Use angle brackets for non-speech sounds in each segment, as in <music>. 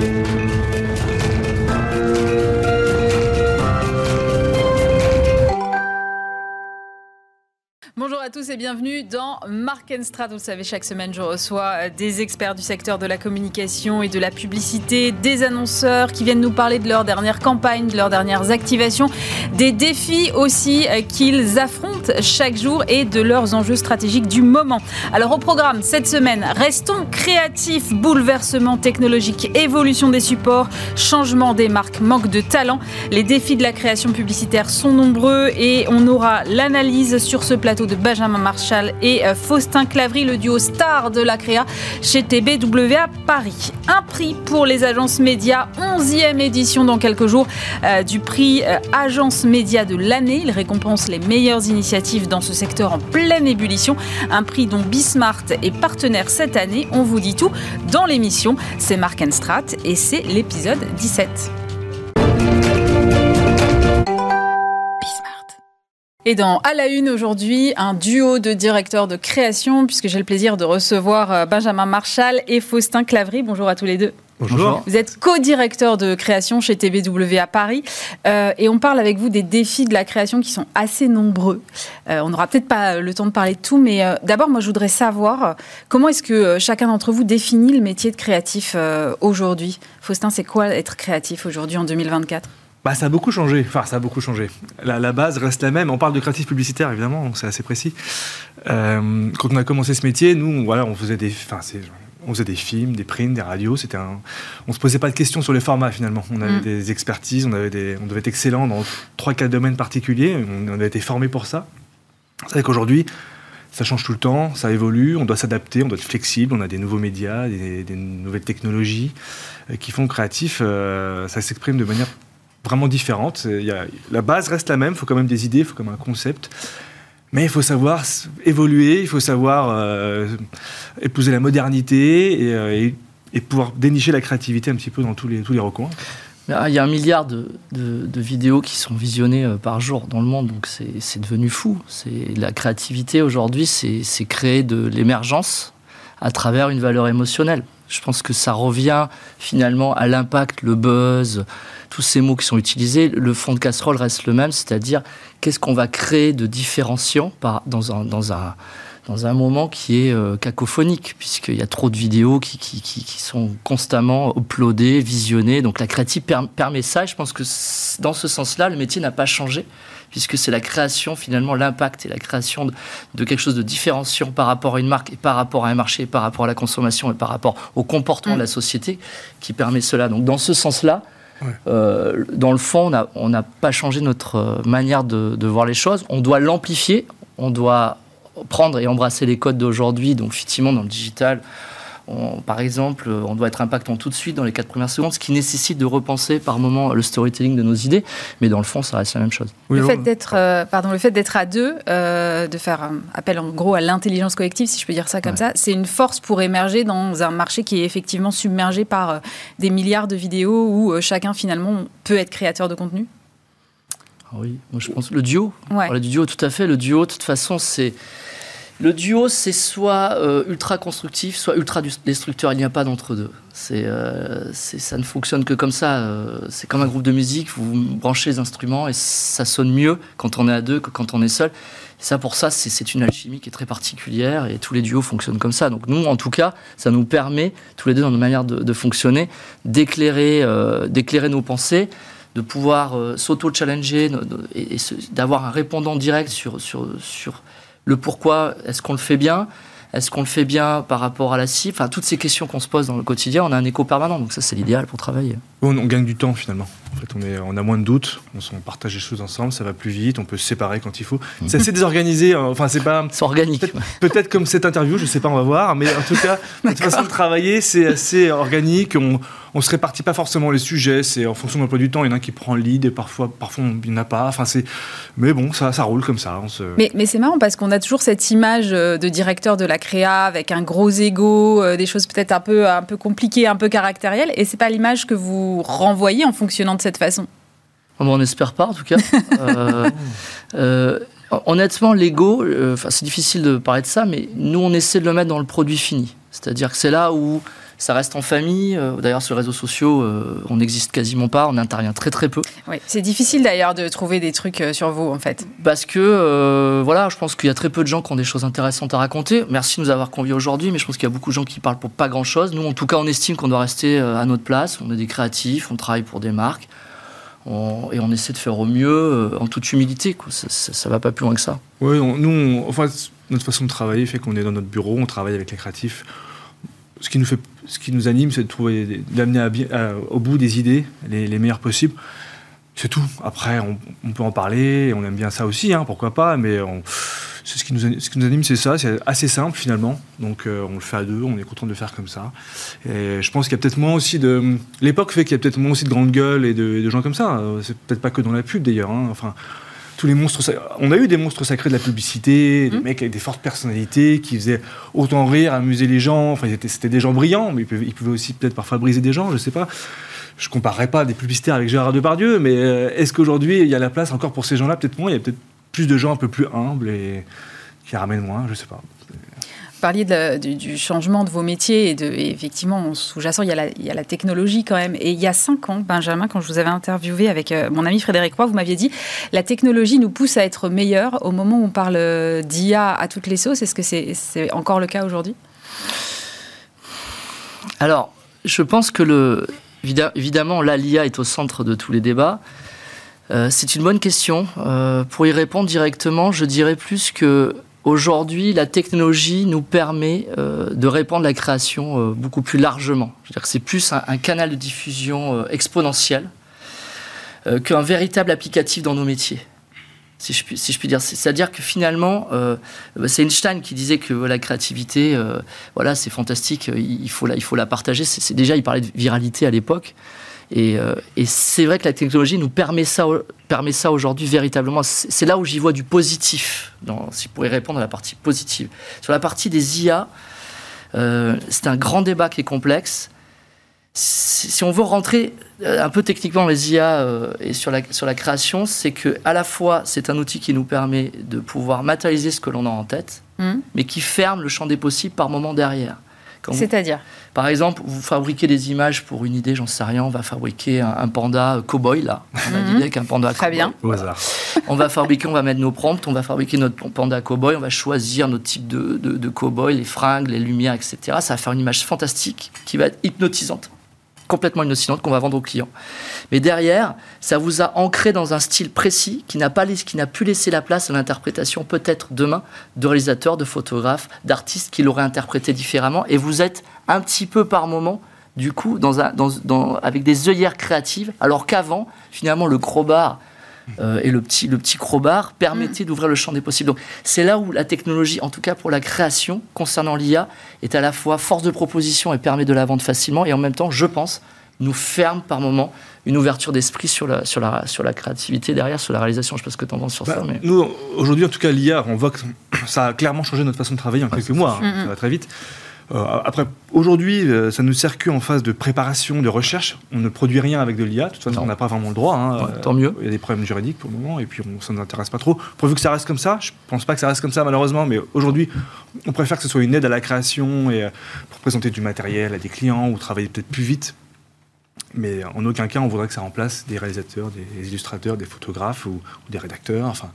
Bonjour tous et bienvenue dans Mark Strat. Vous le savez, chaque semaine, je reçois euh, des experts du secteur de la communication et de la publicité, des annonceurs qui viennent nous parler de leur dernière campagne, de leurs dernières activations, des défis aussi euh, qu'ils affrontent chaque jour et de leurs enjeux stratégiques du moment. Alors au programme cette semaine, restons créatifs, bouleversement technologique, évolution des supports, changement des marques, manque de talent. Les défis de la création publicitaire sont nombreux et on aura l'analyse sur ce plateau de Benjamin Marshall et euh, Faustin Clavry, le duo star de la créa chez TBWA Paris. Un prix pour les agences médias, 11e édition dans quelques jours euh, du prix euh, Agence Média de l'année. Il récompense les meilleures initiatives dans ce secteur en pleine ébullition. Un prix dont Bismart est partenaire cette année. On vous dit tout dans l'émission. C'est Mark Strat et c'est l'épisode 17. Et dans À la Une aujourd'hui, un duo de directeurs de création, puisque j'ai le plaisir de recevoir euh, Benjamin Marshall et Faustin Clavry. Bonjour à tous les deux. Bonjour. Vous êtes co-directeur de création chez TBW à Paris euh, et on parle avec vous des défis de la création qui sont assez nombreux. Euh, on n'aura peut-être pas le temps de parler de tout, mais euh, d'abord, moi, je voudrais savoir comment est-ce que chacun d'entre vous définit le métier de créatif aujourd'hui? Faustin, c'est quoi être créatif aujourd'hui en 2024 Bah, ça a beaucoup changé. Enfin, ça a beaucoup changé. La, la base reste la même. On parle de créatif publicitaire, évidemment, donc c'est assez précis. Euh, quand on a commencé ce métier, nous, voilà, on faisait des, enfin, c'est- on faisait des films, des prints, des radios. C'était un, on se posait pas de questions sur les formats finalement. On avait Mm. des expertises, on avait des, on devait être excellent dans trois quatre domaines particuliers. On, on a été formé pour ça. C'est vrai qu'aujourd'hui, ça change tout le temps, ça évolue, on doit s'adapter, on doit être flexible, on a des nouveaux médias, des, des nouvelles technologies euh, qui font que créatif, euh, ça s'exprime de manière vraiment différente. Il y a- la base reste la même, il faut quand même des idées, il faut quand même un concept. Mais il faut savoir évoluer, il faut savoir euh, épouser la modernité et, euh, et- pouvoir dénicher la créativité un petit peu dans tous les, tous les recoins. Ah, Il y a un milliard de, vidéos qui sont visionnées euh, par jour dans le monde, donc c'est devenu fou. La créativité aujourd'hui, c'est créer de l'émergence à travers une valeur émotionnelle. Je pense que ça revient finalement à l'impact, le buzz, tous ces mots qui sont utilisés. Le fond de casserole reste le même, c'est-à-dire qu'est-ce qu'on va créer de différenciant dans, un, dans un moment qui est euh, cacophonique, puisqu'il y a trop de vidéos qui, qui, qui, qui sont constamment uploadées, visionnées. Donc la créative per- permet ça. Et je pense que dans ce sens-là, le métier n'a pas changé, puisque c'est la création, finalement, l'impact et la création de, de quelque chose de différenciant par rapport à une marque et par rapport à un marché, par rapport à la consommation et par rapport au comportement Mm. de la société qui permet cela. Donc dans ce sens-là, Ouais. euh, dans le fond, on n'a on n'a pas changé notre euh, manière de, de voir les choses. On doit l'amplifier, on doit prendre et embrasser les codes d'aujourd'hui. Donc, effectivement, dans le digital, on- par exemple, on doit être impactant tout de suite dans les quatre premières secondes, ce qui nécessite de repenser par moment le storytelling de nos idées. Mais dans le fond, ça reste la même chose. Oui, le fait d'être, euh, pardon, le fait d'être à deux, euh, de faire appel en gros à l'intelligence collective, si je peux dire ça comme Ouais. ça, c'est une force pour émerger dans un marché qui est effectivement submergé par euh, des milliards de vidéos où euh, chacun finalement peut être créateur de contenu. Ah Oui, moi je pense le duo. Ouais. Du duo, tout à fait. Le duo, de toute façon, c'est le duo, c'est soit euh, ultra constructif, soit ultra destructeur. Il n'y a pas d'entre deux. C'est, euh, c'est- ça ne fonctionne que comme ça. euh, c'est comme un groupe de musique. Vous branchez les instruments et ça sonne mieux quand on est à deux que quand on est seul. Et ça, pour ça, c'est, c'est une alchimie qui est très particulière et tous les duos fonctionnent comme ça. Donc nous, en tout cas, ça nous permet tous les deux dans nos manières de, de fonctionner, d'éclairer, euh, d'éclairer nos pensées de pouvoir euh, s'auto-challenger et, d'avoir un répondant direct sur, sur, sur le pourquoi, est-ce qu'on le fait bien Est-ce qu'on le fait bien par rapport à la cible Enfin, toutes ces questions qu'on se pose dans le quotidien, on a un écho permanent. Donc ça, c'est l'idéal pour travailler. On, on gagne du temps finalement. En fait, on, est, on a moins de doutes, on, partage les choses ensemble, ça va plus vite, on peut se séparer quand il faut. C'est assez désorganisé, hein. enfin c'est pas <laughs> C'est organique. Peut-être- comme cette interview, je sais pas, on va voir, mais en tout cas, <laughs> notre façon de travailler, c'est assez organique. On, on se répartit pas forcément les sujets, c'est en fonction de l'emploi du temps. Il y en a un qui prend le lead et parfois, parfois il n'y en a pas. Enfin, c'est, mais bon, ça, ça roule comme ça. On se... Mais, mais c'est marrant parce qu'on a toujours cette image euh, de directeur de la créa avec un gros ego, euh, des choses peut-être un peu, un peu compliquées, un peu caractérielles, et c'est pas l'image que vous renvoyez en fonctionnant de cette façon. Bon, on n'espère pas, en tout cas. <laughs> Euh, euh, honnêtement, l'ego, euh, enfin, c'est difficile de parler de ça, mais nous, on essaie de le mettre dans le produit fini. C'est-à-dire que c'est là où ça reste en famille. Euh, d'ailleurs, sur les réseaux sociaux, euh, on n'existe quasiment pas, on intervient très très peu. Oui, c'est difficile d'ailleurs de trouver des trucs euh, sur vous en fait. Parce que, voilà, je pense qu'il y a très peu de gens qui ont des choses intéressantes à raconter. Merci de nous avoir conviés aujourd'hui, mais je pense qu'il y a beaucoup de gens qui parlent pour pas grand chose. Nous, en tout cas, on estime qu'on doit rester à notre place. On est des créatifs, on travaille pour des marques. et on essaie de faire au mieux en toute humilité. Quoi. Ça, ne va pas plus loin que ça. Oui, nous, enfin, notre façon de travailler fait qu'on est dans notre bureau, on travaille avec les créatifs ce qui nous, fait, ce qui nous anime, c'est de trouver, d'amener au bout des idées les, meilleures possibles. C'est tout. Après, on, peut en parler, on aime bien ça aussi, hein, pourquoi pas, mais ce, qui nous, anime, c'est ça, c'est assez simple finalement. Donc euh, on le fait à deux, on est content de le faire comme ça. Et je pense qu'il y a peut-être moins aussi de. L'époque fait qu'il y a peut-être moins aussi de grandes gueules et de, gens comme ça. C'est peut-être pas que dans la pub d'ailleurs. Hein. Enfin, tous les monstres. On a eu des monstres sacrés de la publicité, des mmh. mecs avec des fortes personnalités qui faisaient autant rire, amuser les gens. Enfin, c'était des gens brillants, mais ils pouvaient, aussi peut-être parfois briser des gens, je sais pas. Je comparerai pas des publicitaires avec Gérard Depardieu, mais euh, est-ce qu'aujourd'hui il y a la place encore pour ces gens-là? Peut-être moins. Il y a peut-être plus de gens un peu plus humbles et qui ramènent moins, je sais pas parliez du, changement de vos métiers et, de, effectivement, sous-jacent, il, il, y a la technologie quand même. Et il y a cinq ans, Benjamin, quand je vous avais interviewé avec euh, mon ami Frédéric Roy, vous m'aviez dit la technologie nous pousse à être meilleurs au moment où on parle euh, d'IA à toutes les sauces. Est-ce que c'est encore le cas aujourd'hui? Alors, je pense que le, évidemment, là, l'IA est au centre de tous les débats. Euh, c'est une bonne question. pour y répondre directement, je dirais plus que Aujourd'hui, la technologie nous permet euh, de répandre la création euh, beaucoup plus largement. C'est plus un, canal de diffusion euh, exponentiel qu'un véritable applicatif dans nos métiers. Si je, dire, c'est-à-dire que finalement, c'est Einstein qui disait que la créativité, voilà, c'est fantastique, il faut la, il faut la partager. Déjà, il parlait de viralité à l'époque. Euh, et, c'est vrai que la technologie nous permet ça, permet ça aujourd'hui véritablement. C'est là où j'y vois du positif, dans, si je pourrais répondre à la partie positive. Sur la partie des IA, euh, c'est un grand débat qui est complexe. Si, on veut rentrer euh, un peu techniquement dans les IA et sur la, sur la création, c'est que à la fois c'est un outil qui nous permet de pouvoir matérialiser ce que l'on a en tête, mmh. mais qui ferme le champ des possibles par moment derrière. C'est-à-dire Par exemple, vous fabriquez des images pour une idée, j'en sais rien, on va fabriquer un, panda cow-boy, là. On a l'idée qu'un panda Très bien. Au hasard. On va fabriquer, on va mettre nos prompts, on va fabriquer notre panda cow-boy, on va choisir notre type de, de, de cow-boy, les fringues, les lumières, etc. Ça va faire une image fantastique qui va être hypnotisante complètement innocente qu'on va vendre aux clients. Mais derrière, ça vous a ancré dans un style précis qui n'a pas qui n'a pu laisser la place à l'interprétation peut-être demain de réalisateurs, de photographes, d'artistes qui l'auraient interprété différemment. Et vous êtes un petit peu par moment du coup, avec des œillères créatives, alors qu'avant, finalement, le crowbar euh, et le petit, le petit crowbar permettait d'ouvrir le champ des possibles. Donc, c'est là où la technologie, en tout cas pour la création, concernant l'IA, est à la fois force de proposition et permet de la vendre facilement, et en même temps, je pense, nous ferme par moment une ouverture d'esprit sur la, sur, la, sur la créativité derrière, sur la réalisation. Je ne sais pas ce que tu en penses sur bah, ça. Mais... Nous, aujourd'hui, en tout cas, l'IA, on voit que ça a clairement changé notre façon de travailler en quelques mois. Hein. ça va très vite. Euh, après, aujourd'hui, euh, ça ne sert qu'en phase de préparation, de recherche. On ne produit rien avec de l'IA. De toute façon, on n'a pas vraiment le droit. Hein. tant mieux. Il y a des problèmes juridiques pour le moment, et puis on, ça ne nous intéresse pas trop. Pourvu que ça reste comme ça, je ne pense pas que ça reste comme ça malheureusement, mais aujourd'hui, on préfère que ce soit une aide à la création et euh, pour présenter du matériel à des clients ou travailler peut-être plus vite. Mais en aucun cas, on voudrait que ça remplace des réalisateurs, des illustrateurs, des photographes ou, des rédacteurs. Enfin,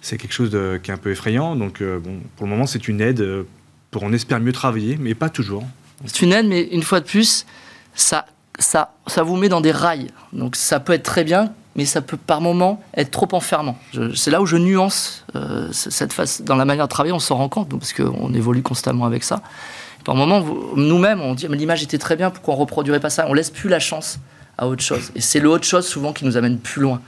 c'est quelque chose de, qui est un peu effrayant. Donc, bon, pour le moment, c'est une aide on espère mieux travailler, mais pas toujours. C'est une aide, mais une fois de plus, ça, ça, ça vous met dans des rails. Donc ça peut être très bien, mais ça peut par moment être trop enfermant. C'est là où je nuance euh, cette phase. Dans la manière de travailler, on s'en rend compte, parce qu'on évolue constamment avec ça. Par moment, nous-mêmes, on dit l'image était très bien, pourquoi on reproduirait pas ça? On laisse plus la chance à autre chose. Et c'est le autre chose souvent qui nous amène plus loin.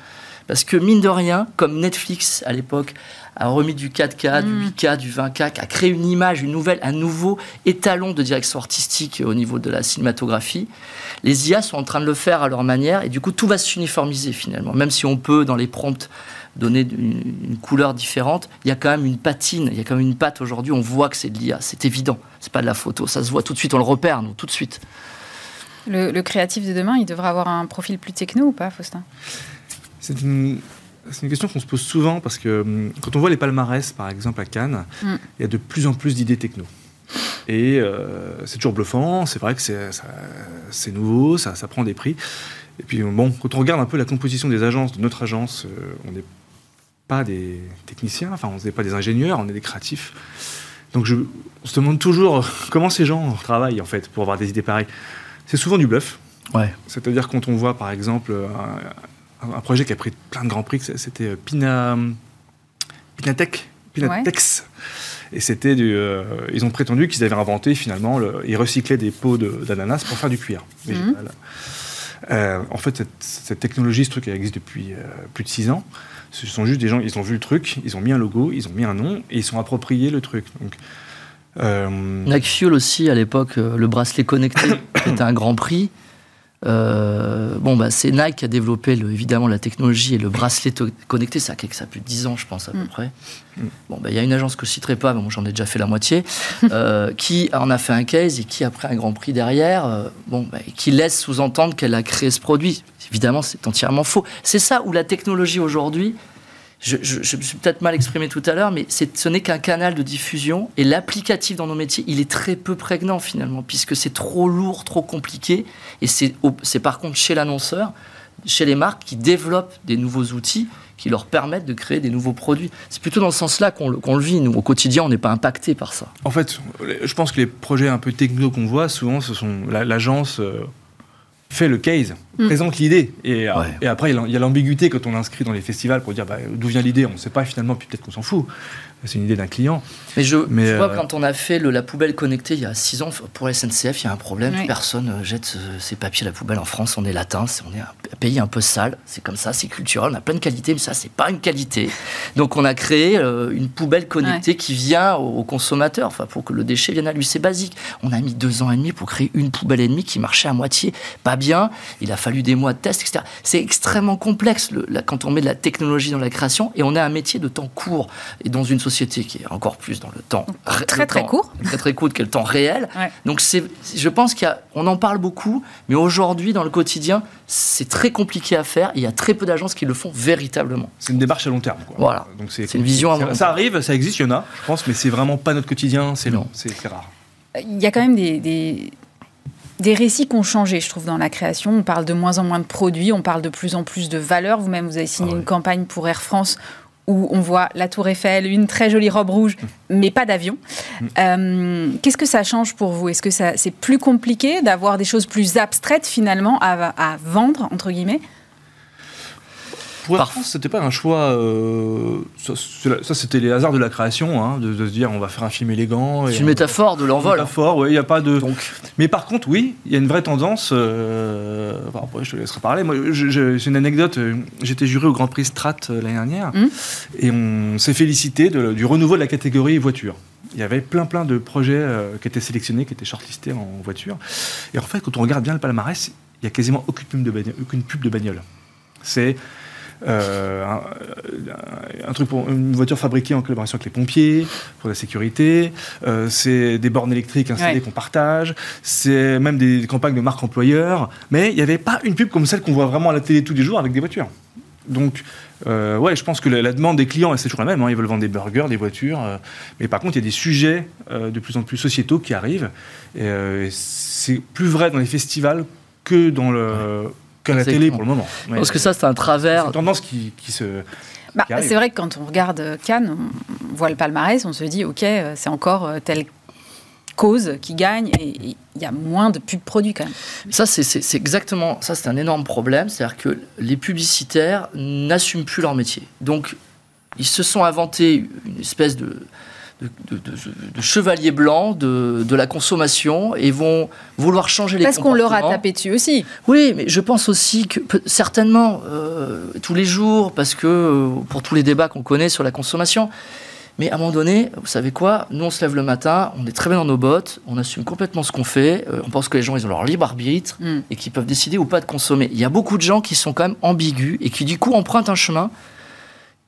Parce que mine de rien, comme Netflix à l'époque a remis du 4K, du 8K, mm. du 20K, a créé une image, une nouvelle, un nouveau étalon de direction artistique au niveau de la cinématographie. Les IA sont en train de le faire à leur manière et du coup tout va s'uniformiser finalement. Même si on peut dans les prompts donner une, couleur différente, il y a quand même une patine, il y a quand même une patte aujourd'hui. On voit que c'est de l'IA, c'est évident. C'est pas de la photo, ça se voit tout de suite, on le repère nous tout de suite. Le, le créatif de demain, il devrait avoir un profil plus techno ou pas, Faustin? C'est une question qu'on se pose souvent parce que hum, quand on voit les palmarès, par exemple, à Cannes, mm. il y a de plus en plus d'idées techno. Et euh, c'est toujours bluffant, c'est vrai que c'est nouveau, ça, ça, prend des prix. Et puis bon, quand on regarde un peu la composition des agences, de notre agence, euh, on n'est pas des techniciens, enfin on n'est pas des ingénieurs, on est des créatifs. Donc je, on se demande toujours <laughs> comment ces gens travaillent en fait pour avoir des idées pareilles. C'est souvent du bluff. Ouais. C'est-à-dire quand on voit par exemple un, projet qui a pris plein de grands prix, c'était Pina, Pinatech, Pinatex. Et c'était du. Euh, ils ont prétendu qu'ils avaient inventé finalement. Le, ils recyclaient des pots d'ananas pour faire du cuir mhm. euh, en fait, cette, technologie, ce truc, elle existe depuis euh, plus de 6 ans. Ce sont juste des gens, ils ont vu le truc, ils ont mis un logo, ils ont mis un nom et ils sont appropriés le truc. Donc, Fuel aussi, à l'époque, le bracelet connecté, <coughs> était un grand prix. Euh, bon, bah, c'est Nike qui a développé le, évidemment la technologie et le bracelet connecté. Ça a, ça plus de 10 ans, je pense, à peu mm. près. Mm. Bon, bah, il y a une agence que je citerai pas, mais j'en ai déjà fait la moitié, <laughs> euh, qui en a fait un case et qui a pris un grand prix derrière, euh, bon, bah, qui laisse sous-entendre qu'elle a créé ce produit. Évidemment, c'est entièrement faux. C'est ça où la technologie aujourd'hui je, me suis peut-être mal exprimé tout à l'heure, mais ce n'est qu'un canal de diffusion et l'applicatif dans nos métiers, il est très peu prégnant finalement, puisque c'est trop lourd, trop compliqué. Et c'est par contre chez l'annonceur, chez les marques qui développent des nouveaux outils qui leur permettent de créer des nouveaux produits. C'est plutôt dans ce sens-là qu'on le, vit. Nous, au quotidien, on n'est pas impacté par ça. En fait, je pense que les projets un peu techno qu'on voit, souvent, ce sont l'agence. Euh, fait le case. Présente l'idée. Et, euh, et, après, il y a l'ambiguïté quand on inscrit dans les festivals pour dire bah, d'où vient l'idée, on ne sait pas finalement, puis peut-être qu'on s'en fout c'est une idée d'un client. Mais je mais vois, euh, quand on a fait le, la poubelle connectée il y a 6 ans, pour la SNCF, il y a un problème. Personne euh, jette ses papiers à la poubelle en France. On est latin, on est un pays un peu sale. C'est comme ça, c'est culturel. On a plein de qualités, mais ça, c'est pas une qualité. Donc, on a créé une poubelle connectée qui vient au, consommateur, enfin, pour que le déchet vienne à lui. C'est basique. On a mis deux ans et demi pour créer une poubelle et demie qui marchait à moitié, pas bien. Il a fallu des mois de tests, etc. C'est extrêmement complexe le, quand on met de la technologie dans la création et on a un métier de temps court. Et dans une société qui est encore plus dans le temps très très court, très très court, qui est le temps réel. Donc c'est, je pense qu'on en parle beaucoup, mais aujourd'hui dans le quotidien, c'est très compliqué à faire. il y a très peu d'agences qui le font véritablement. C'est une démarche à long terme. Voilà. Donc c'est, une vision. À ça arrive, ça existe, il y en a, je pense, mais c'est vraiment pas notre quotidien. C'est long, c'est rare. Il y a quand même des, des des récits qui ont changé, je trouve, dans la création. On parle de moins en moins de produits, on parle de plus en plus de valeurs. Vous-même, vous avez signé ah une campagne pour Air France où on voit la tour Eiffel, une très jolie robe rouge, mais pas d'avion. Mm. Euh, qu'est-ce que ça change pour vous? Est-ce que c'est plus compliqué d'avoir des choses plus abstraites finalement à vendre, entre guillemets? Pour Air France, c'était pas un choix. Euh, ça, c'était les hasards de la création, hein, de, se dire on va faire un film élégant. C'est une métaphore de l'envol. Métaphore, oui, il n'y a pas de. Donc. Mais par contre, oui, il y a une vraie tendance. Euh, je te laisserai parler. Moi, c'est une anecdote. Euh, j'étais juré au Grand Prix Strat l'année dernière, mmh. et on s'est félicité du renouveau de la catégorie voiture il y avait plein plein de projets qui étaient sélectionnés, qui étaient shortlistés en voiture. Et en fait, quand on regarde bien le palmarès, il n'y a quasiment aucune pub de bagnole. Aucune pub de bagnole. C'est euh, un, truc pour une voiture fabriquée en collaboration avec les pompiers pour la sécurité. Euh, c'est des bornes électriques installées qu'on partage. C'est même des campagnes de marque employeur. Mais il n'y avait pas une pub comme celle qu'on voit vraiment à la télé tous les jours avec des voitures. Donc, euh, ouais, je pense que la, demande des clients, c'est toujours la même. Hein. ils veulent vendre des burgers, des voitures. mais par contre, il y a des sujets de plus en plus sociétaux qui arrivent. Et c'est plus vrai dans les festivals que dans le, qu'à la télé pour le moment. Parce que ça, c'est un travers. C'est une tendance qui, se. Bah, c'est vrai que quand on regarde Cannes, on voit le palmarès, on se dit, OK, euh, c'est encore euh, telle cause qui gagne et il y a moins de pubs produits quand même. Ça, c'est exactement, ça c'est un énorme problème, c'est-à-dire que les publicitaires n'assument plus leur métier. Donc, ils se sont inventés une espèce de, de, chevaliers blancs de, la consommation et vont vouloir changer les Parce qu'on leur a tapé dessus aussi. Oui, mais je pense aussi que certainement euh, tous les jours, parce que euh, pour tous les débats qu'on connaît sur la consommation, mais à un moment donné, vous savez quoi? Nous, on se lève le matin, on est très bien dans nos bottes, on assume complètement ce qu'on fait, euh, on pense que les gens, ils ont leur libre arbitre mm. et qu'ils peuvent décider ou pas de consommer. Il y a beaucoup de gens qui sont quand même ambigus et qui, du coup, empruntent un chemin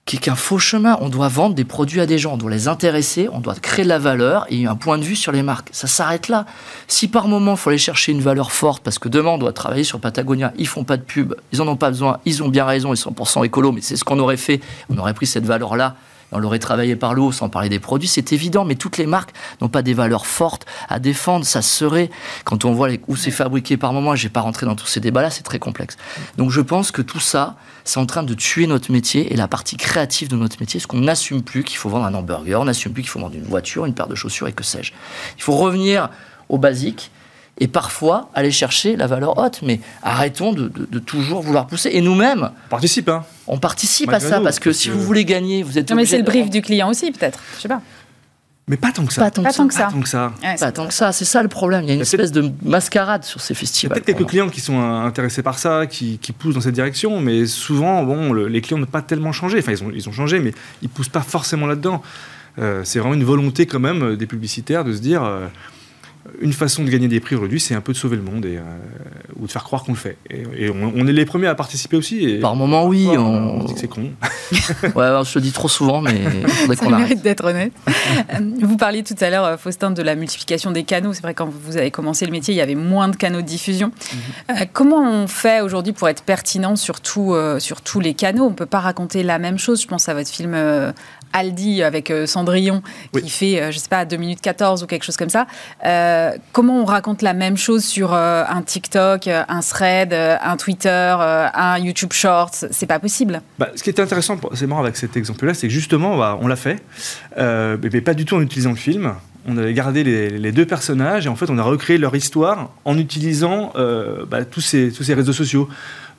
qui est qu'un faux chemin. On doit vendre des produits à des gens, on doit les intéresser, on doit créer de la valeur et un point de vue sur les marques. Ça s'arrête là. Si par moment, il faut aller chercher une valeur forte, parce que demain, on doit travailler sur Patagonia, ils font pas de pub, ils en ont pas besoin, ils ont bien raison, ils sont 100% écolo, mais c'est ce qu'on aurait fait, on aurait pris cette valeur-là on l'aurait travaillé par l'eau sans parler des produits, c'est évident, mais toutes les marques n'ont pas des valeurs fortes à défendre. Ça serait, quand on voit où c'est fabriqué par moment, je vais pas rentrer dans tous ces débats-là, c'est très complexe. Donc je pense que tout ça, c'est en train de tuer notre métier et la partie créative de notre métier, parce qu'on n'assume plus qu'il faut vendre un hamburger, on n'assume plus qu'il faut vendre une voiture, une paire de chaussures et que sais-je. Il faut revenir au basique et parfois aller chercher la valeur haute. Mais arrêtons de, toujours vouloir pousser. Et nous-mêmes, on participe, hein. on participe à ça parce que si vous voulez gagner, vous êtes. Non, mais c'est le brief du client aussi, peut-être. Je sais pas. Mais pas tant que ça. Pas tant, que, ça. Pas tant que ça. pas tant que ça. C'est ça le problème. Il y a une espèce de mascarade sur ces festivals. Peut-être quelques clients qui sont intéressés par ça, qui, poussent dans cette direction, mais souvent, bon, les clients n'ont pas tellement changé. Enfin, ils ont, ils ont changé, mais ils poussent pas forcément là-dedans. Euh, c'est vraiment une volonté quand même des publicitaires de se dire. Euh, une façon de gagner des prix aujourd'hui, c'est un peu de sauver le monde et, euh, ou de faire croire qu'on le fait. Et, on, est les premiers à participer aussi. Et Par moment, oui. On... dit que c'est con. <laughs> ouais, je le dis trop souvent, mais il <laughs> qu'on mérite d'être honnête. Euh, vous parliez tout à l'heure, euh, Faustin, de la multiplication des canaux. C'est vrai, quand vous avez commencé le métier, il y avait moins de canaux de diffusion. Mhm. comment on fait aujourd'hui pour être pertinent sur, sur tous les canaux? On ne peut pas raconter la même chose. Je pense à votre film Aldi avec Cendrillon qui fait, je sais pas, 2 minutes 14 ou quelque chose comme ça. Euh, comment on raconte la même chose sur un TikTok, un thread, un Twitter, un YouTube Shorts? C'est pas possible. Bah, ce qui était intéressant, c'est marrant avec cet exemple-là, c'est que justement, bah, on l'a fait, mais pas du tout en utilisant le film on avait gardé les, deux personnages et en fait on a recréé leur histoire en utilisant bah, tous ces réseaux sociaux.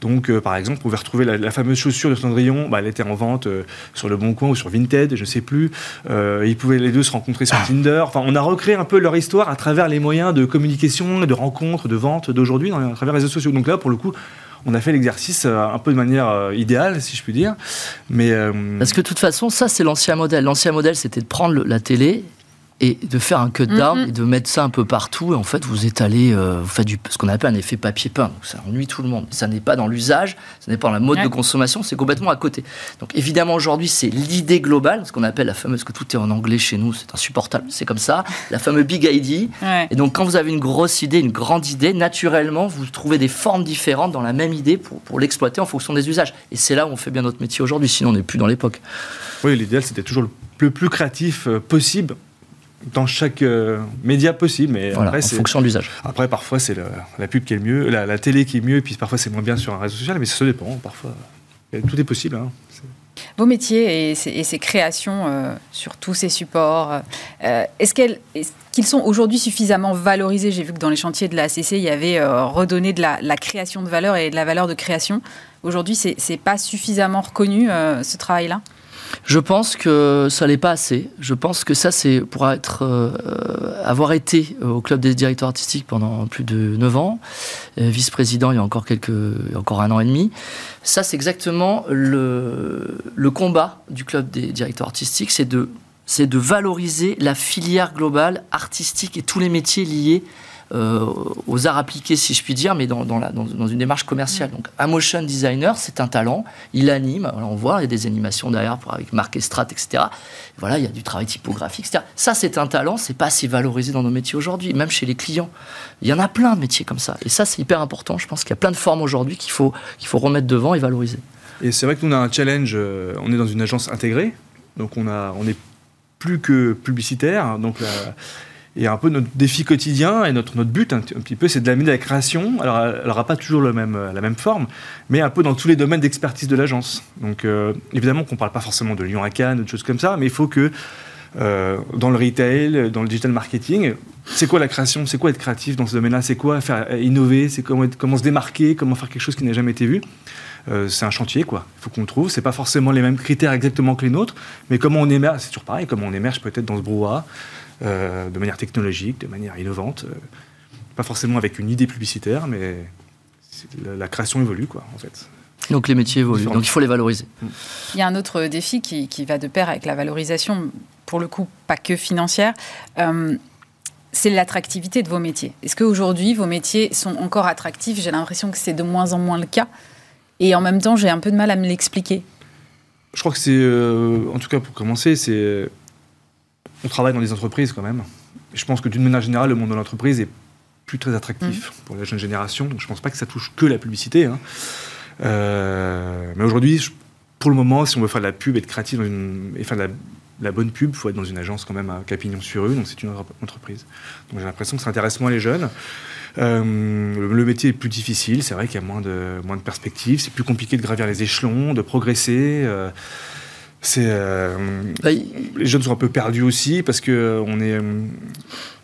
Donc, euh, par exemple, vous pouvez retrouver la, fameuse chaussure de Cendrillon. Bah, elle était en vente euh, sur Le Bon Coin ou sur Vinted, je ne sais plus. Euh, ils pouvaient les deux se rencontrer sur ah. Tinder. Enfin, on a recréé un peu leur histoire à travers les moyens de communication, de rencontres, de vente d'aujourd'hui, à travers les réseaux sociaux. Donc là, pour le coup, on a fait l'exercice un peu de manière idéale, si je puis dire. Mais Parce que de toute façon, ça, c'est l'ancien modèle. L'ancien modèle, c'était de prendre la télé et de faire un cut down mhm. et de mettre ça un peu partout. Et en fait, vous étalez, euh, vous faites du, ce qu'on appelle un effet papier peint. Donc ça ennuie tout le monde. Ça n'est pas dans l'usage, ça n'est pas dans la mode de consommation, c'est complètement à côté. Donc évidemment, aujourd'hui, c'est l'idée globale, ce qu'on appelle la fameuse, que tout est en anglais chez nous, c'est insupportable, c'est comme ça, la fameuse big idea. Et donc quand vous avez une grosse idée, une grande idée, naturellement, vous trouvez des formes différentes dans la même idée pour, pour l'exploiter en fonction des usages. Et c'est là où on fait bien notre métier aujourd'hui, sinon on n'est plus dans l'époque. Oui, l'idéal, c'était toujours le plus créatif euh, possible dans chaque euh, média possible. Mais en fonction de l'usage. Après, parfois, c'est la pub qui est le mieux, la, télé qui est mieux, et puis parfois, c'est moins bien sur un réseau social, mais ça dépend. Parfois, tout est possible. Hein. Vos métiers et ces, créations euh, sur tous ces supports, euh, est-ce qu'ils sont aujourd'hui suffisamment valorisés? J'ai vu que dans les chantiers de la ACC, il y avait redonné de la, la, création de valeur et de la valeur de création. Aujourd'hui, c'est n'est pas suffisamment reconnu ce travail-là? Je pense que ça l'est pas assez. Je pense que ça, c'est pour être, euh, avoir été au club des directeurs artistiques pendant plus de 9 ans, euh, vice-président il y a encore quelques, encore un an et demi. Ça, c'est exactement le, le combat du club des directeurs artistiques, c'est de, c'est de valoriser la filière globale artistique et tous les métiers liés euh, aux arts appliqués, si je puis dire, mais dans, dans, une démarche commerciale. Donc, un motion designer, c'est un talent, il anime, on voit, il y a des animations derrière pour, avec Marc Estrat, etc. Voilà, il y a du travail typographique, etc. Ça, c'est un talent, c'est pas assez valorisé dans nos métiers aujourd'hui, même chez les clients. Il y en a plein de métiers comme ça. Et ça, c'est hyper important. Je pense qu'il y a plein de formes aujourd'hui qu'il faut, qu'il faut remettre devant et valoriser. Et c'est vrai que nous, on a un challenge, euh, on est dans une agence intégrée, donc on, a, on est plus que publicitaire, donc la, et un peu notre défi quotidien et notre, notre but un, petit peu, c'est de l'amener à la création. Alors, elle n'aura pas toujours le même, la même forme, mais un peu dans tous les domaines d'expertise de l'agence. Donc, euh, évidemment qu'on ne parle pas forcément de Lyon à Cannes, de choses comme ça, mais il faut que euh, dans le retail, dans le digital marketing, c'est quoi la création C'est quoi être créatif dans ce domaine-là C'est quoi faire innover C'est comment, comment se démarquer Comment faire quelque chose qui n'a jamais été vu euh, c'est un chantier, quoi. Il faut qu'on le trouve. C'est pas forcément les mêmes critères exactement que les nôtres, mais comment on émerge, c'est toujours pareil, comment on émerge peut-être dans ce brouhaha, euh, de manière technologique, de manière innovante. Euh, pas forcément avec une idée publicitaire, mais la, création évolue, quoi, en fait. Donc les métiers évoluent, donc il faut les valoriser. Il y a un autre défi qui, va de pair avec la valorisation, pour le coup, pas que financière. Euh, c'est l'attractivité de vos métiers. Est-ce qu'aujourd'hui, vos métiers sont encore attractifs? J'ai l'impression que c'est de moins en moins le cas. Et en même temps, j'ai un peu de mal à me l'expliquer. Je crois que c'est, en tout cas pour commencer, c'est on travaille dans des entreprises quand même. je pense que d'une manière générale, le monde de l'entreprise est plus très attractif mm. pour la jeune génération. Donc je ne pense pas que ça touche que la publicité. Hein. Euh, mais aujourd'hui, pour le moment, si on veut faire de la pub, être créatif et faire de la, bonne pub, il faut être dans une agence quand même à Capignon sur rue, donc c'est une entreprise. Donc j'ai l'impression que ça intéresse moins les jeunes. le métier est plus difficile, c'est vrai qu'il y a moins de, moins de perspectives, c'est plus compliqué de gravir les échelons, de progresser. C'est euh, bah, les jeunes sont un peu perdus aussi parce que euh, on est euh,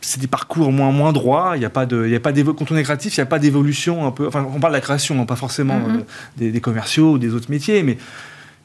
c'est des parcours moins moins droits. Il y a pas de il y a pas quand on est créatif, il n'y a pas d'évolution un peu. Enfin, on parle de la création, pas forcément mm-hmm. des, commerciaux ou des autres métiers, mais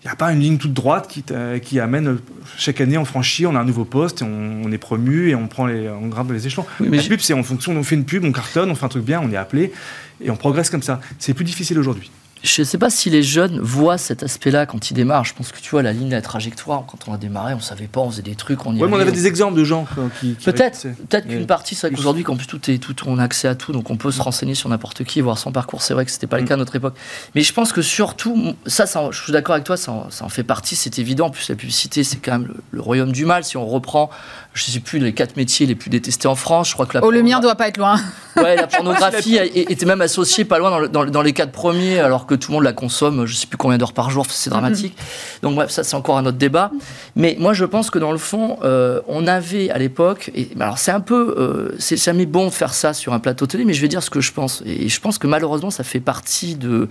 il n'y a pas une ligne toute droite qui, qui amène chaque année on franchit, on a un nouveau poste, et on, est promu et on prend les on grimpe les échelons. la pub c'est en fonction, on fait une pub, on cartonne, on fait un truc bien, on est appelé et on progresse comme ça. C'est plus difficile aujourd'hui je ne sais pas si les jeunes voient cet aspect-là quand ils démarrent. Je pense que tu vois la ligne, la trajectoire. Quand on a démarré, on savait pas, on faisait des trucs. On y on avait des exemples de gens qui. peut-être, peut-être qu'une partie, c'est vrai qu'aujourd'hui, quand plus tout est tout, on a accès à tout, donc on peut se renseigner sur n'importe qui voir son parcours. C'est vrai que c'était pas le mm. cas à notre époque. Mais je pense que surtout, ça, je suis d'accord avec toi, ça en, fait partie, c'est évident. En plus, la publicité, c'est quand même le, royaume du mal. Si on reprend, je sais plus, les quatre métiers les plus détestés en France, je crois que la. Oh, le mien doit pas être loin. <laughs> Ouais, la pornographie <laughs> était même associée pas loin dans, dans les quatre premiers, alors que tout le monde la consomme je je sais plus combien d'heures par jour, c'est dramatique. Donc bref, ça c'est encore un autre débat. Mais moi je pense que dans le fond, euh, on avait à l'époque, et alors c'est un peu, euh, c'est jamais bon de faire ça sur un plateau télé, mais je vais dire ce que je pense. Et je pense que malheureusement ça fait partie de,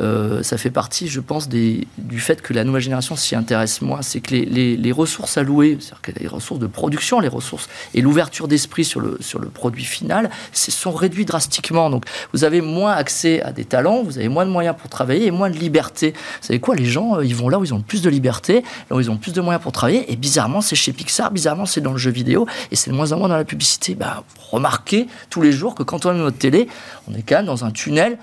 euh, ça fait partie, je pense, des, du fait que la nouvelle génération s'y intéresse moins. C'est que les, les, ressources allouées, c'est-à-dire que les ressources de production, les ressources et l'ouverture d'esprit sur le, sur le produit final, sont réduits drastiquement. Donc vous avez moins accès à des talents, vous avez moins de moyens pour travailler et moins de liberté. Vous savez quoi, les gens, euh, ils vont là où ils ont plus de liberté, là où ils ont plus de moyens pour travailler, et bizarrement, c'est chez Pixar, bizarrement, c'est dans le jeu vidéo, et c'est de moins en moins dans la publicité. Bah, remarquez tous les jours que quand on est notre télé, on est quand même dans un tunnel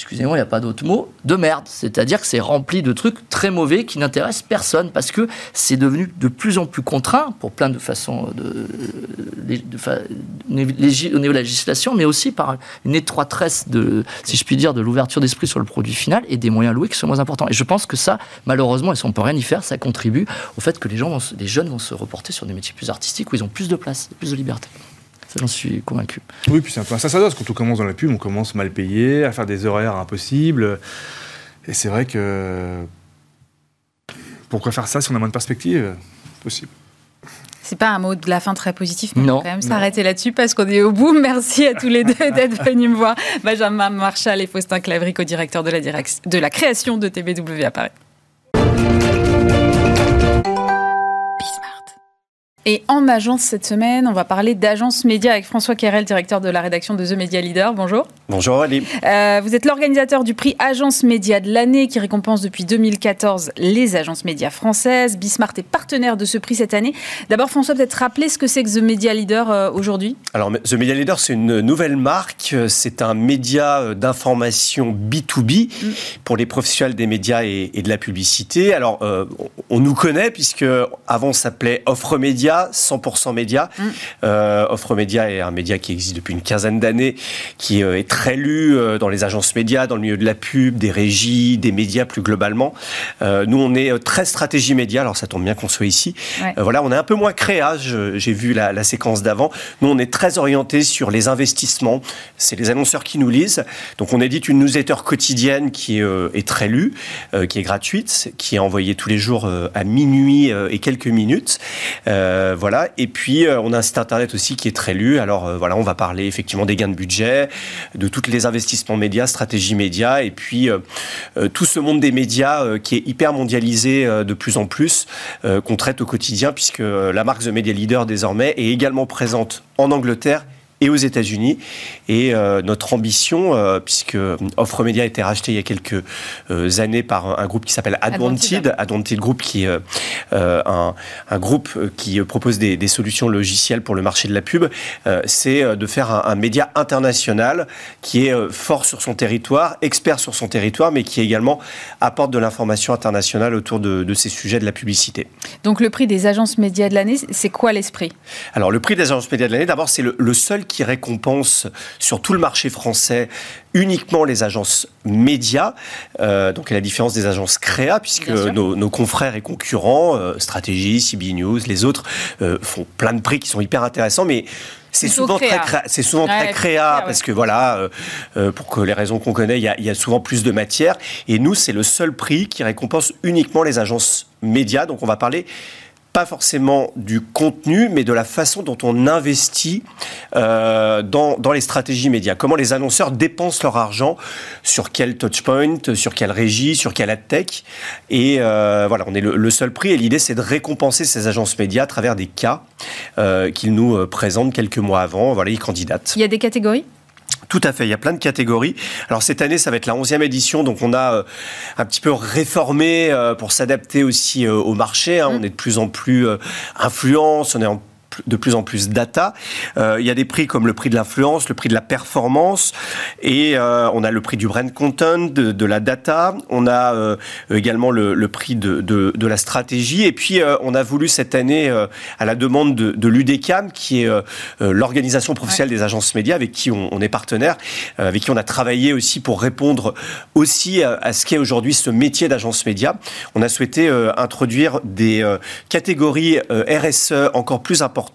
excusez-moi, il n'y a pas d'autre mot, de merde. C'est-à-dire que c'est rempli de trucs très mauvais qui n'intéressent personne parce que c'est devenu de plus en plus contraint pour plein de façons de, au niveau de la législation, mais aussi par une étroitesse de, si je puis dire, de l'ouverture d'esprit sur le produit final et des moyens loués qui sont moins importants. Et je pense que ça, malheureusement, et si on peut rien y faire, ça contribue au fait que les gens, les jeunes vont se reporter sur des métiers plus artistiques où ils ont plus de place, plus de liberté. Ça, j'en suis convaincu. Oui, puis c'est un peu un sacerdoce. Quand on commence dans la pub, on commence mal payé, à faire des horaires impossibles. Et c'est vrai que. Pourquoi faire ça si on a moins de perspectives? Possible. C'est pas un mot de la fin très positif, mais on va quand même s'arrêter là-dessus parce qu'on est au bout. <laughs> Merci à tous les deux <laughs> d'être venus me voir. Benjamin Marshall et Faustin Clavry, co-directeur de la, de la création de TBW à Paris. Et en agence cette semaine, on va parler d'agence média avec François Kerel, directeur de la rédaction de The Media Leader. Bonjour. Bonjour Ali. Euh, vous êtes l'organisateur du prix Agence Média de l'année qui récompense depuis 2014 les agences médias françaises. Bismart est partenaire de ce prix cette année. D'abord François, peut-être rappeler ce que c'est que The Media Leader euh, aujourd'hui? Alors The Media Leader, c'est une nouvelle marque. C'est un média euh, d'information B2B mm. pour les professionnels des médias et, de la publicité. Alors on nous connaît puisque avant on s'appelait Offre Média 100% média. Mm. Euh, Offre Média est un média qui existe depuis une quinzaine d'années, qui euh, est très lu euh, dans les agences médias, dans le milieu de la pub, des régies, des médias plus globalement. nous, on est très stratégie média, alors ça tombe bien qu'on soit ici. voilà, on est un peu moins créa, j'ai vu la, séquence d'avant. Nous, on est très orienté sur les investissements. C'est les annonceurs qui nous lisent. Donc, on édite une newsletter quotidienne qui est, très lue, qui est gratuite, qui est envoyée tous les jours à minuit et quelques minutes. Euh, voilà. Et puis, euh, on a un site internet aussi qui est très lu. Alors, euh, voilà, on va parler effectivement des gains de budget, de tous les investissements médias, stratégie médias, et puis tout ce monde des médias qui est hyper mondialisé de plus en plus, qu'on traite au quotidien, puisque la marque The Media Leader désormais est également présente en Angleterre et aux États-Unis. Et euh, notre ambition, euh, puisque Offre Média a été racheté il y a quelques euh, années par un, groupe qui s'appelle Advanted, Advanted Group, qui est un, un, groupe qui propose des, des, solutions logicielles pour le marché de la pub, c'est de faire un, un, média international qui est fort sur son territoire, expert sur son territoire, mais qui également apporte de l'information internationale autour de, de, ces sujets de la publicité. Donc le prix des agences médias de l'année, c'est quoi l'esprit? Alors le prix des agences médias de l'année, d'abord c'est le, le seul qui récompense sur tout le marché français uniquement les agences médias, euh, donc à la différence des agences créa, puisque nos, confrères et concurrents, euh, Stratégie, CB News, les autres, euh, font plein de prix qui sont hyper intéressants, mais c'est souvent, très c'est souvent très créa, parce que voilà, pour que les raisons qu'on connaît, il y, y, a souvent plus de matière. Et nous, c'est le seul prix qui récompense uniquement les agences médias. Donc on va parler pas forcément du contenu, mais de la façon dont on investit euh, dans, dans, les stratégies médias. Comment les annonceurs dépensent leur argent, sur quel touchpoint, sur quelle régie, sur quelle ad tech. Et euh, voilà, on est le, seul prix. Et l'idée, c'est de récompenser ces agences médias à travers des cas euh, qu'ils nous présentent quelques mois avant. Voilà, ils candidatent. Il y a des catégories? Tout à fait, il y a plein de catégories. Alors cette année, ça va être la 11e édition, donc on a euh, un petit peu réformé euh, pour s'adapter aussi euh, au marché. Hein. Mmh. On est de plus en plus influence, on est en de plus en plus data. Euh, il y a des prix comme le prix de l'influence, le prix de la performance, et euh, on a le prix du brand content, de, la data. On a euh, également le, prix de, de, la stratégie. Et puis, on a voulu cette année, à la demande de, l'UDECAM, qui est l'organisation professionnelle des agences médias, avec qui on, est partenaire, avec qui on a travaillé aussi pour répondre aussi à, ce qu'est aujourd'hui ce métier d'agence média. On a souhaité introduire des catégories RSE encore plus importantes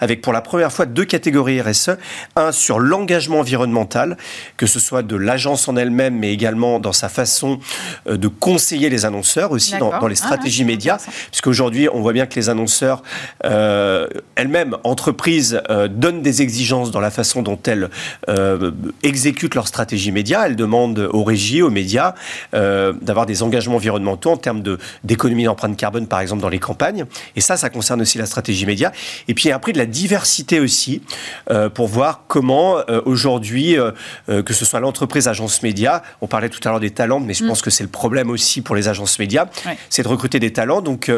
avec pour la première fois deux catégories RSE. Un sur l'engagement environnemental, que ce soit de l'agence en elle-même, mais également dans sa façon euh, de conseiller les annonceurs aussi dans, les ah, stratégies médias, puisqu'aujourd'hui on voit bien que les annonceurs euh, elles-mêmes, entreprises, euh, donnent des exigences dans la façon dont elles exécutent leur stratégie média. Elles demandent aux régies, aux médias, d'avoir des engagements environnementaux en termes d'économie d'empreinte carbone, par exemple, dans les campagnes. Et ça, ça concerne aussi la stratégie média. Et puis après de la diversité aussi, euh, pour voir comment euh, aujourd'hui, euh, que ce soit l'entreprise, agence média, on parlait tout à l'heure des talents, mais je mm. pense que c'est le problème aussi pour les agences médias, c'est de recruter des talents. Donc,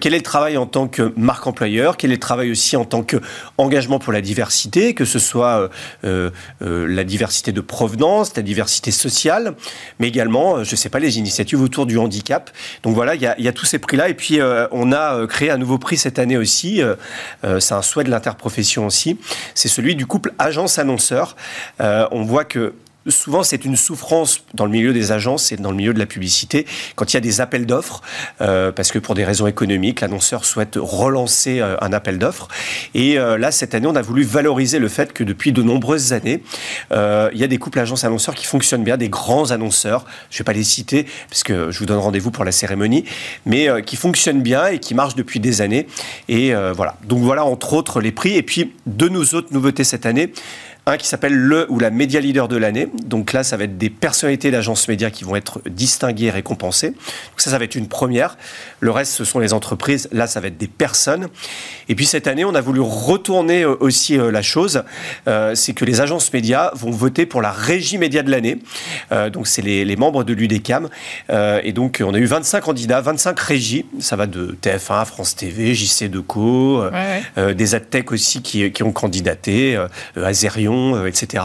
quel est le travail en tant que marque employeur? Quel est le travail aussi en tant qu'engagement pour la diversité, que ce soit la diversité de provenance, la diversité sociale, mais également, je ne sais pas, les initiatives autour du handicap. Donc voilà, il y a, y a, tous ces prix-là. Et puis, on a créé un nouveau prix cette année aussi, c'est un souhait de l'interprofession aussi, c'est celui du couple agence-annonceur. Euh, on voit que souvent c'est une souffrance dans le milieu des agences et dans le milieu de la publicité quand il y a des appels d'offres euh, parce que pour des raisons économiques l'annonceur souhaite relancer euh, un appel d'offres. Et euh, là cette année on a voulu valoriser le fait que depuis de nombreuses années il y a des couples agences annonceurs qui fonctionnent bien des grands annonceurs je vais pas les citer parce que je vous donne rendez-vous pour la cérémonie mais qui fonctionnent bien et qui marchent depuis des années. Et voilà. Donc voilà entre autres les prix. Et puis de nos autres nouveautés cette année un qui s'appelle le ou la média leader de l'année. Donc là, ça va être des personnalités d'agences médias qui vont être distinguées et récompensées. Donc ça, ça va être une première. Le reste, ce sont les entreprises. Là, ça va être des personnes. Et puis cette année, on a voulu retourner euh, aussi euh, la chose. Euh, c'est que les agences médias vont voter pour la régie média de l'année. donc c'est les, membres de l'UDECAM. et donc on a eu 25 candidats, 25 régies. Ça va de TF1, France TV, JC Deco, des AdTech aussi qui, qui ont candidaté, Azerion euh, etc.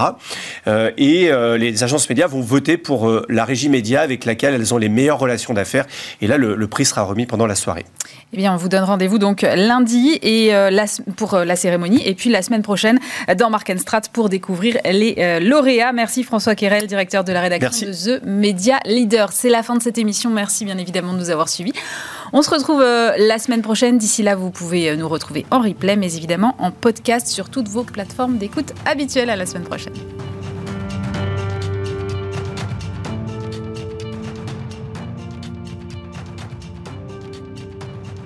et euh, euh, les agences médias vont voter pour la régie média avec laquelle elles ont les meilleures relations d'affaires. Et là, le, prix sera remis pendant la soirée. Eh bien, on vous donne rendez-vous donc lundi et pour la cérémonie et puis la semaine prochaine dans Mark Strat pour découvrir les lauréats. Merci François Querel, directeur de la rédaction de The Media Leader. C'est la fin de cette émission. Merci bien évidemment de nous avoir suivis. On se retrouve la semaine prochaine. D'ici là, vous pouvez nous retrouver en replay, mais évidemment en podcast sur toutes vos plateformes d'écoute habituelles à la semaine prochaine.